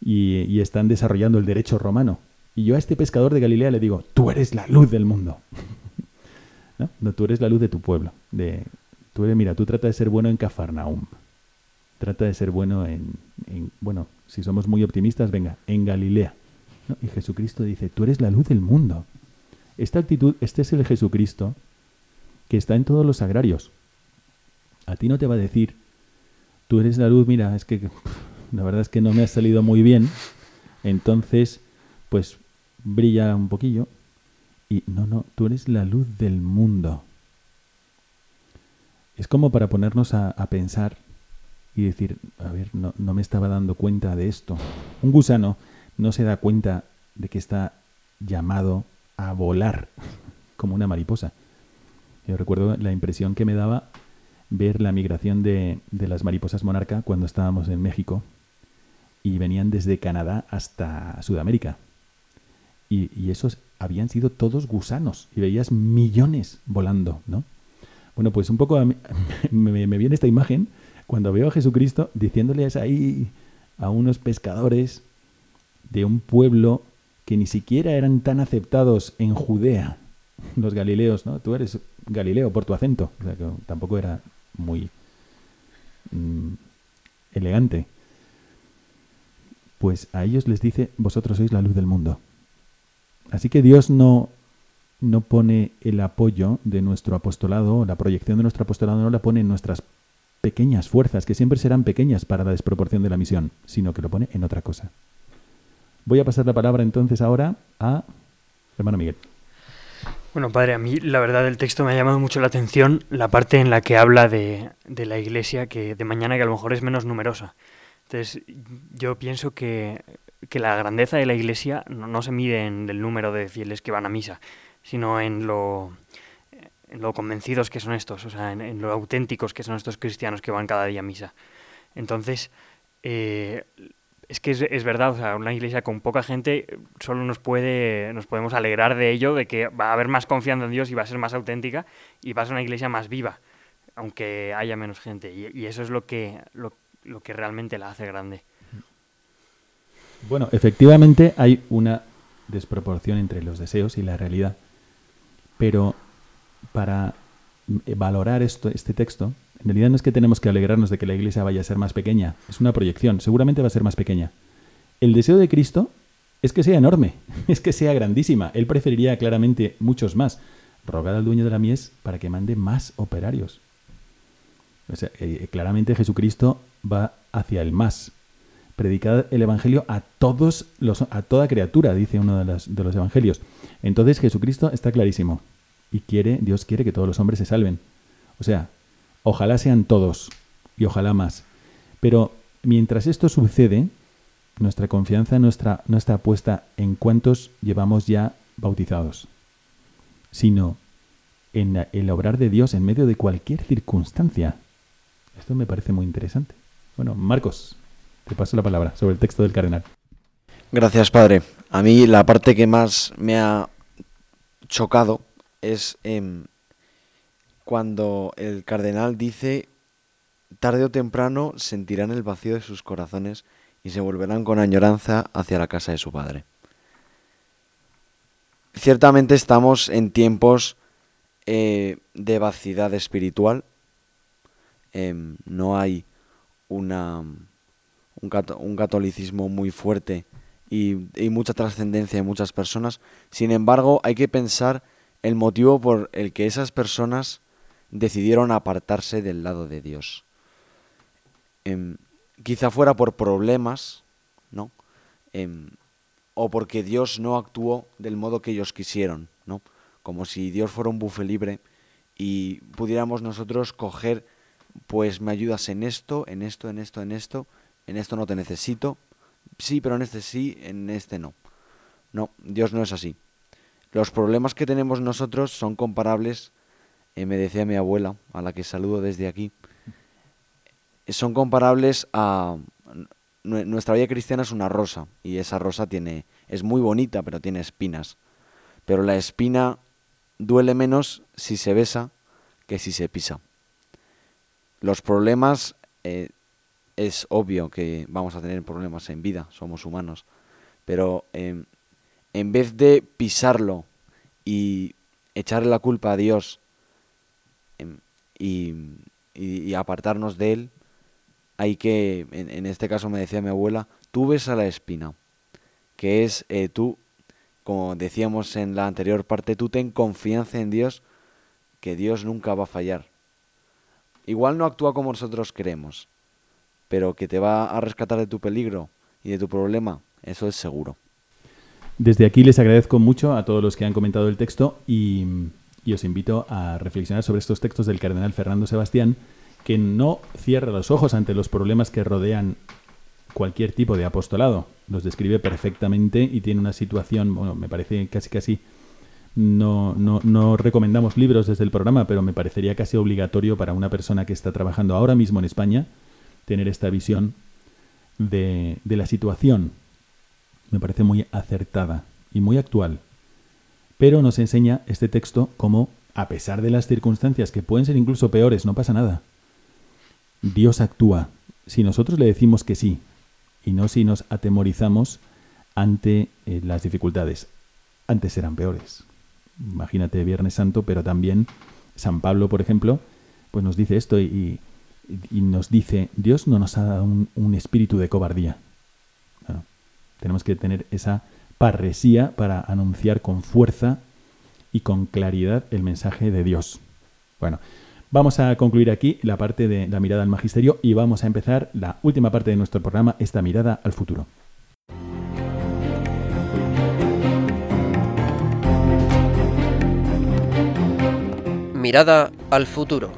y, y están desarrollando el derecho romano. Y yo a este pescador de Galilea le digo, tú eres la luz del mundo. [laughs] ¿No? No, tú eres la luz de tu pueblo. De, tú eres, mira, tú trata de ser bueno en Cafarnaum. Trata de ser bueno en, en- bueno, si somos muy optimistas, venga, en Galilea. Y Jesucristo dice, tú eres la luz del mundo. Esta actitud, este es el Jesucristo que está en todos los agrarios. A ti no te va a decir, tú eres la luz, mira, es que la verdad es que no me ha salido muy bien, entonces, pues brilla un poquillo. Y no, no, tú eres la luz del mundo. Es como para ponernos a, pensar y decir, a ver, no, no me estaba dando cuenta de esto. Un gusano no se da cuenta de que está llamado a volar [laughs] como una mariposa. Yo recuerdo la impresión que me daba ver la migración de, de las mariposas monarca cuando estábamos en México y venían desde Canadá hasta Sudamérica. Y, esos habían sido todos gusanos y veías millones volando, ¿no? Bueno, pues un poco mí- [laughs] me, me viene esta imagen cuando veo a Jesucristo diciéndoles ahí a unos pescadores de un pueblo que ni siquiera eran tan aceptados en Judea, [laughs] los galileos, ¿no? Tú eres galileo por tu acento, o sea que tampoco era muy mm, elegante. Pues a ellos les dice, vosotros sois la luz del mundo. Así que Dios no, no pone el apoyo de nuestro apostolado, la proyección de nuestro apostolado no la pone en nuestras pequeñas fuerzas, que siempre serán pequeñas para la desproporción de la misión, sino que lo pone en otra cosa. Voy a pasar la palabra entonces ahora a hermano Miguel. Bueno, padre, a mí la verdad el texto me ha llamado mucho la atención la parte en la que habla de, de la iglesia que de mañana que a lo mejor es menos numerosa. Entonces, yo pienso que, que la grandeza de la iglesia no, se mide en el número de fieles que van a misa, sino en lo, en lo convencidos que son estos, o sea, en, lo auténticos que son estos cristianos que van cada día a misa. Entonces, eh, es que es, verdad, o sea, una iglesia con poca gente solo nos puede, nos podemos alegrar de ello, de que va a haber más confianza en Dios y va a ser más auténtica y va a ser una iglesia más viva, aunque haya menos gente. Y, y eso es lo que, lo, lo que realmente la hace grande. Bueno, efectivamente hay una desproporción entre los deseos y la realidad. Pero para valorar este texto, en realidad no es que tenemos que alegrarnos de que la iglesia vaya a ser más pequeña, es una proyección, seguramente va a ser más pequeña. El deseo de Cristo es que sea enorme, [laughs] es que sea grandísima. Él preferiría claramente muchos más. Rogad al dueño de la mies para que mande más operarios. Eh, claramente Jesucristo va hacia el más. Predicad el evangelio a todos los, a toda criatura, dice uno de los, de los evangelios. Entonces Jesucristo está clarísimo y quiere, Dios quiere que todos los hombres se salven. O sea, ojalá sean todos y ojalá más. Pero mientras esto sucede, nuestra confianza nuestra, no está puesta en cuántos llevamos ya bautizados, sino en el obrar de Dios en medio de cualquier circunstancia. Esto me parece muy interesante. Bueno, Marcos, te paso la palabra sobre el texto del cardenal. Gracias, Padre. A mí la parte que más me ha chocado es em, cuando el cardenal dice, tarde o temprano sentirán el vacío de sus corazones y se volverán con añoranza hacia la casa de su padre. Ciertamente estamos en tiempos eh, de vacidad espiritual. Em, no hay una, un, catolicismo muy fuerte y, mucha trascendencia en muchas personas. Sin embargo, hay que pensar el motivo por el que esas personas decidieron apartarse del lado de Dios. Em, quizá fuera por problemas, ¿no? Em, o porque Dios no actuó del modo que ellos quisieron, ¿no? Como si Dios fuera un bufe libre y pudiéramos nosotros coger, pues me ayudas en esto, en esto, en esto, en esto, en esto no te necesito, sí, pero en este sí, en este no. No, Dios no es así. Los problemas que tenemos nosotros son comparables, eh, me decía mi abuela, a la que saludo desde aquí, son comparables a nuestra vida cristiana es una rosa y esa rosa tiene es muy bonita pero tiene espinas pero la espina duele menos si se besa que si se pisa los problemas eh, es obvio que vamos a tener problemas en vida somos humanos pero em, en vez de pisarlo y echarle la culpa a Dios em, y apartarnos de él hay que, en, este caso me decía mi abuela, tú ves a la espina, que es eh, tú, como decíamos en la anterior parte, tú ten confianza en Dios, que Dios nunca va a fallar. Igual no actúa como nosotros queremos, pero que te va a rescatar de tu peligro y de tu problema, eso es seguro. Desde aquí les agradezco mucho a todos los que han comentado el texto y, y os invito a reflexionar sobre estos textos del cardenal Fernando Sebastián que no cierra los ojos ante los problemas que rodean cualquier tipo de apostolado. Los describe perfectamente y tiene una situación, bueno, me parece casi casi, no, no, no recomendamos libros desde el programa, pero me parecería casi obligatorio para una persona que está trabajando ahora mismo en España tener esta visión de, la situación. Me parece muy acertada y muy actual. Pero nos enseña este texto como, a pesar de las circunstancias que pueden ser incluso peores, no pasa nada Dios actúa si nosotros le decimos que sí y no si nos atemorizamos ante eh, las dificultades. Antes eran peores. Imagínate Viernes Santo, pero también San Pablo, por ejemplo, pues nos dice esto y, nos dice, Dios no nos ha dado un, espíritu de cobardía. tenemos que tener esa parresía para anunciar con fuerza y con claridad el mensaje de Dios. Bueno, Vamos a concluir aquí la parte de la mirada al magisterio y vamos a empezar la última parte de nuestro programa, esta mirada al futuro. Mirada al futuro.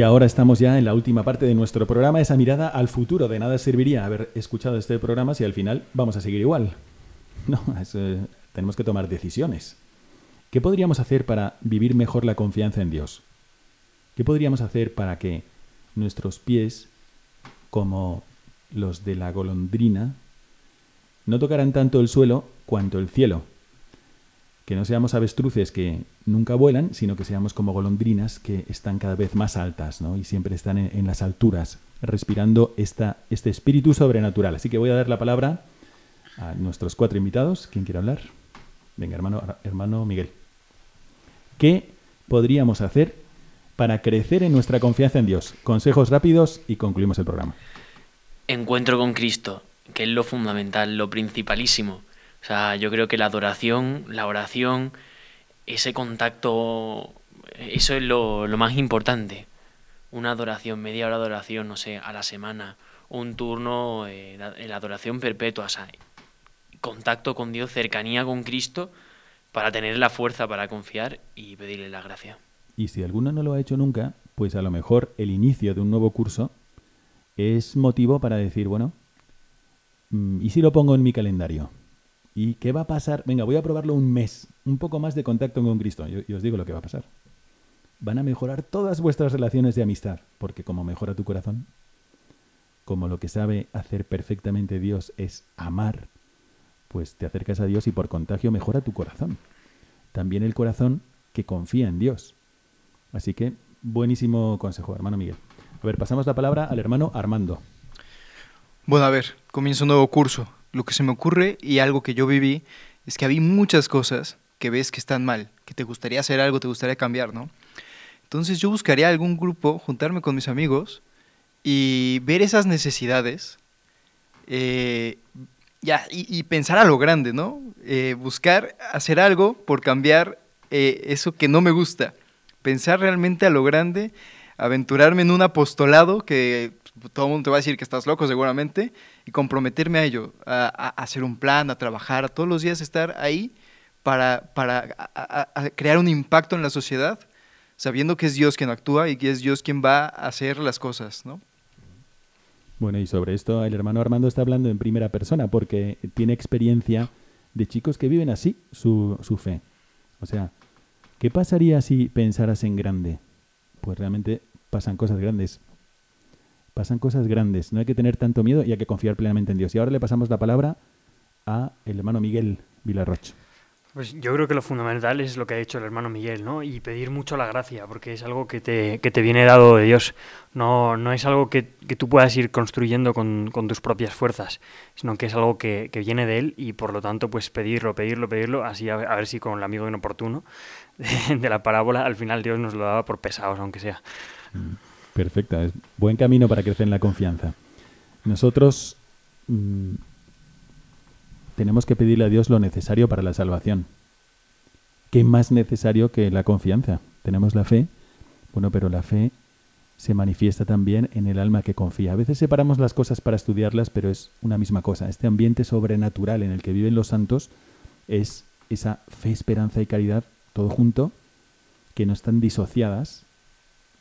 Y ahora estamos ya en la última parte de nuestro programa, esa mirada al futuro. De nada serviría haber escuchado este programa si al final vamos a seguir igual. No, tenemos que tomar decisiones. ¿Qué podríamos hacer para vivir mejor la confianza en Dios? ¿Qué podríamos hacer para que nuestros pies, como los de la golondrina, no tocaran tanto el suelo cuanto el cielo? Que no seamos avestruces que nunca vuelan, sino que seamos como golondrinas que están cada vez más altas ¿no? y siempre están en, las alturas, respirando esta, este espíritu sobrenatural. Así que voy a dar la palabra a nuestros cuatro invitados. ¿Quién quiere hablar? Venga, hermano, hermano Miguel. ¿Qué podríamos hacer para crecer en nuestra confianza en Dios? Consejos rápidos y concluimos el programa. Encuentro con Cristo, que es lo fundamental, lo principalísimo. O sea, yo creo que la adoración, la oración, ese contacto, eso es lo, más importante. Una adoración, media hora de adoración, no sé, a la semana, un turno, eh, la adoración perpetua, o sea, contacto con Dios, cercanía con Cristo, para tener la fuerza para confiar y pedirle la gracia. Y si alguno no lo ha hecho nunca, pues a lo mejor el inicio de un nuevo curso es motivo para decir, bueno, mm, ¿y si lo pongo en mi calendario? ¿Y qué va a pasar? Venga, voy a probarlo un mes, un poco más de contacto con Cristo. Yo os digo lo que va a pasar. Van a mejorar todas vuestras relaciones de amistad, porque como mejora tu corazón, como lo que sabe hacer perfectamente Dios es amar, pues te acercas a Dios y por contagio mejora tu corazón. También el corazón que confía en Dios. Así que buenísimo consejo, hermano Miguel. A ver, pasamos la palabra al hermano Armando. Bueno, a ver, comienzo un nuevo curso. Lo que se me ocurre y algo que yo viví es que había muchas cosas que ves que están mal, que te gustaría hacer algo, te gustaría cambiar, ¿no? Entonces yo buscaría algún grupo, juntarme con mis amigos y ver esas necesidades eh, ya, y, pensar a lo grande, ¿no? Eh, buscar hacer algo por cambiar eh, eso que no me gusta. Pensar realmente a lo grande, aventurarme en un apostolado que todo el mundo te va a decir que estás loco seguramente, y comprometerme a ello, a, hacer un plan, a trabajar, a todos los días estar ahí para, para crear un impacto en la sociedad, sabiendo que es Dios quien actúa y que es Dios quien va a hacer las cosas, ¿no? Bueno, y sobre esto el hermano Armando está hablando en primera persona porque tiene experiencia de chicos que viven así su, su fe. O sea, ¿qué pasaría si pensaras en grande? Pues realmente pasan cosas grandes. Pasan cosas grandes. No hay que tener tanto miedo y hay que confiar plenamente en Dios. Y ahora le pasamos la palabra a el hermano Miguel Vilarroch. Pues yo creo que lo fundamental es lo que ha dicho el hermano Miguel, ¿no? Y pedir mucho la gracia, porque es algo que te, que te viene dado de Dios. No, no es algo que, que tú puedas ir construyendo con, con, tus propias fuerzas, sino que es algo que, que, viene de Él y por lo tanto, pues pedirlo, pedirlo, pedirlo, así a, ver si con el amigo inoportuno de, [laughs] de, la parábola, al final Dios nos lo daba por pesados, aunque sea. Mm, perfecta, es buen camino para crecer en la confianza. Nosotros mmm, tenemos que pedirle a Dios lo necesario para la salvación. ¿Qué más necesario que la confianza? Tenemos la fe, bueno, pero la fe se manifiesta también en el alma que confía. A veces separamos las cosas para estudiarlas, pero es una misma cosa. Este ambiente sobrenatural en el que viven los santos es esa fe, esperanza y caridad, todo junto, que no están disociadas.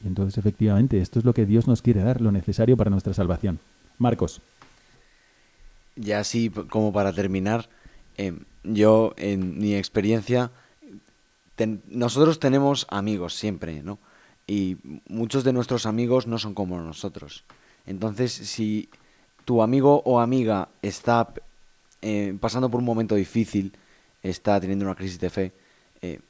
Y entonces, efectivamente, esto es lo que Dios nos quiere dar, lo necesario para nuestra salvación. Marcos ya así como para terminar, eh, yo en mi experiencia, nosotros tenemos amigos siempre, ¿no? Y muchos de nuestros amigos no son como nosotros. Entonces, si tu amigo o amiga está eh, pasando por un momento difícil, está teniendo una crisis de fe, eh,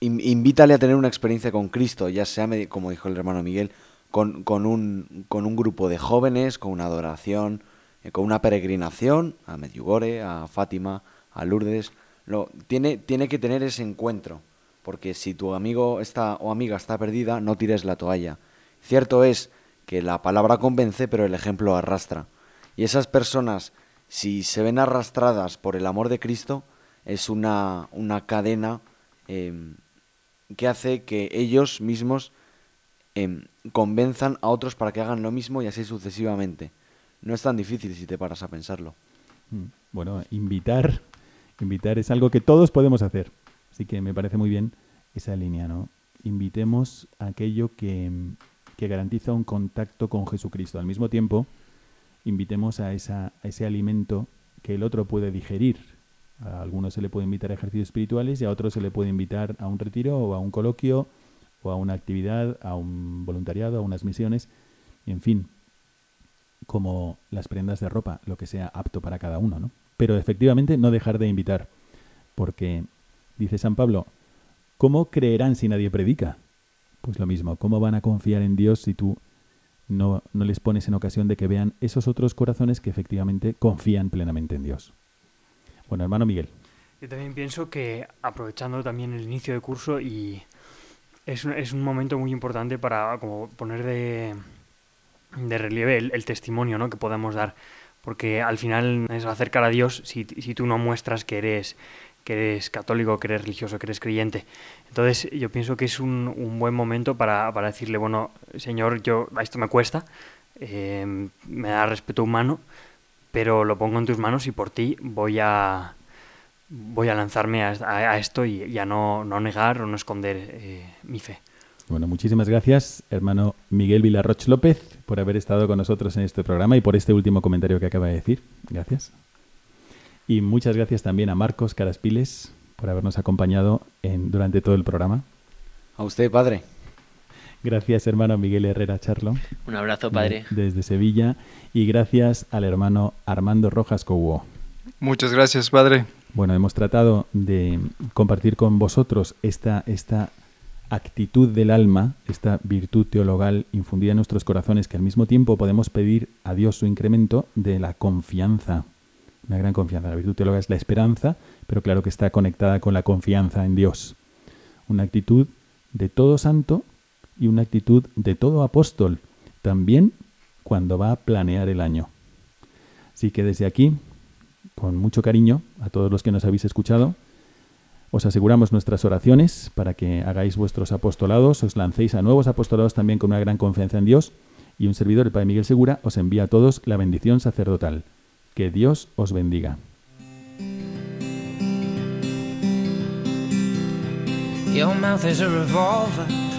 invítale a tener una experiencia con Cristo, ya sea, como dijo el hermano Miguel, con, con, un, con un grupo de jóvenes, con una adoración, eh, con una peregrinación a Medjugorje, a Fátima, a Lourdes. Lo, tiene, que tener ese encuentro, porque si tu amigo está o amiga está perdida, no tires la toalla. Cierto es que la palabra convence, pero el ejemplo arrastra. Y esas personas, si se ven arrastradas por el amor de Cristo, es una, una cadena eh, que hace que ellos mismos eh, convenzan a otros para que hagan lo mismo y así sucesivamente no es tan difícil si te paras a pensarlo. Mm, bueno, invitar, invitar es algo que todos podemos hacer. Así que me parece muy bien esa línea, ¿no? Invitemos a aquello que, que garantiza un contacto con Jesucristo. Al mismo tiempo, invitemos a, esa, a ese alimento que el otro puede digerir. A algunos se le puede invitar a ejercicios espirituales y a otros se le puede invitar a un retiro o a un coloquio o a una actividad, a un voluntariado, a unas misiones. En fin, como las prendas de ropa, lo que sea apto para cada uno, ¿no? Pero efectivamente no dejar de invitar, porque dice San Pablo, ¿cómo creerán si nadie predica? Pues lo mismo, ¿cómo van a confiar en Dios si tú no, no les pones en ocasión de que vean esos otros corazones que efectivamente confían plenamente en Dios? Bueno, hermano Miguel. Yo también pienso que aprovechando también el inicio de curso y es un, es un momento muy importante para como poner de, de relieve el, el, testimonio ¿no? que podemos dar. Porque al final es acercar a Dios si, si tú no muestras que eres, que eres católico, que eres religioso, que eres creyente. Entonces yo pienso que es un, un buen momento para, para, decirle, bueno, Señor, yo esto me cuesta, eh, me da respeto humano, pero lo pongo en tus manos y por ti voy a, voy a lanzarme a, a- a esto y, y a no, no negar o no esconder eh, mi fe. Bueno, muchísimas gracias, hermano Miguel Vilarroch López, por haber estado con nosotros en este programa y por este último comentario que acaba de decir. Gracias. Y muchas gracias también a Marcos Caraspiles por habernos acompañado en, durante todo el programa. A usted, padre. Gracias, hermano Miguel Herrera Charlo. Un abrazo, padre. de- desde Sevilla. Y gracias al hermano Armando Rojas Cobo. Muchas gracias, Padre. Bueno, hemos tratado de compartir con vosotros esta, esta actitud del alma, esta virtud teologal infundida en nuestros corazones, que al mismo tiempo podemos pedir a Dios su incremento de la confianza, una gran confianza. La virtud teologal es la esperanza, pero claro que está conectada con la confianza en Dios. Una actitud de todo santo y una actitud de todo apóstol, también cuando va a planear el año. Así que desde aquí, con mucho cariño a todos los que nos habéis escuchado. Os aseguramos nuestras oraciones para que hagáis vuestros apostolados, os lancéis a nuevos apostolados también con una gran confianza en Dios. Y un servidor, el Padre Miguel Segura, os envía a todos la bendición sacerdotal. Que Dios os bendiga.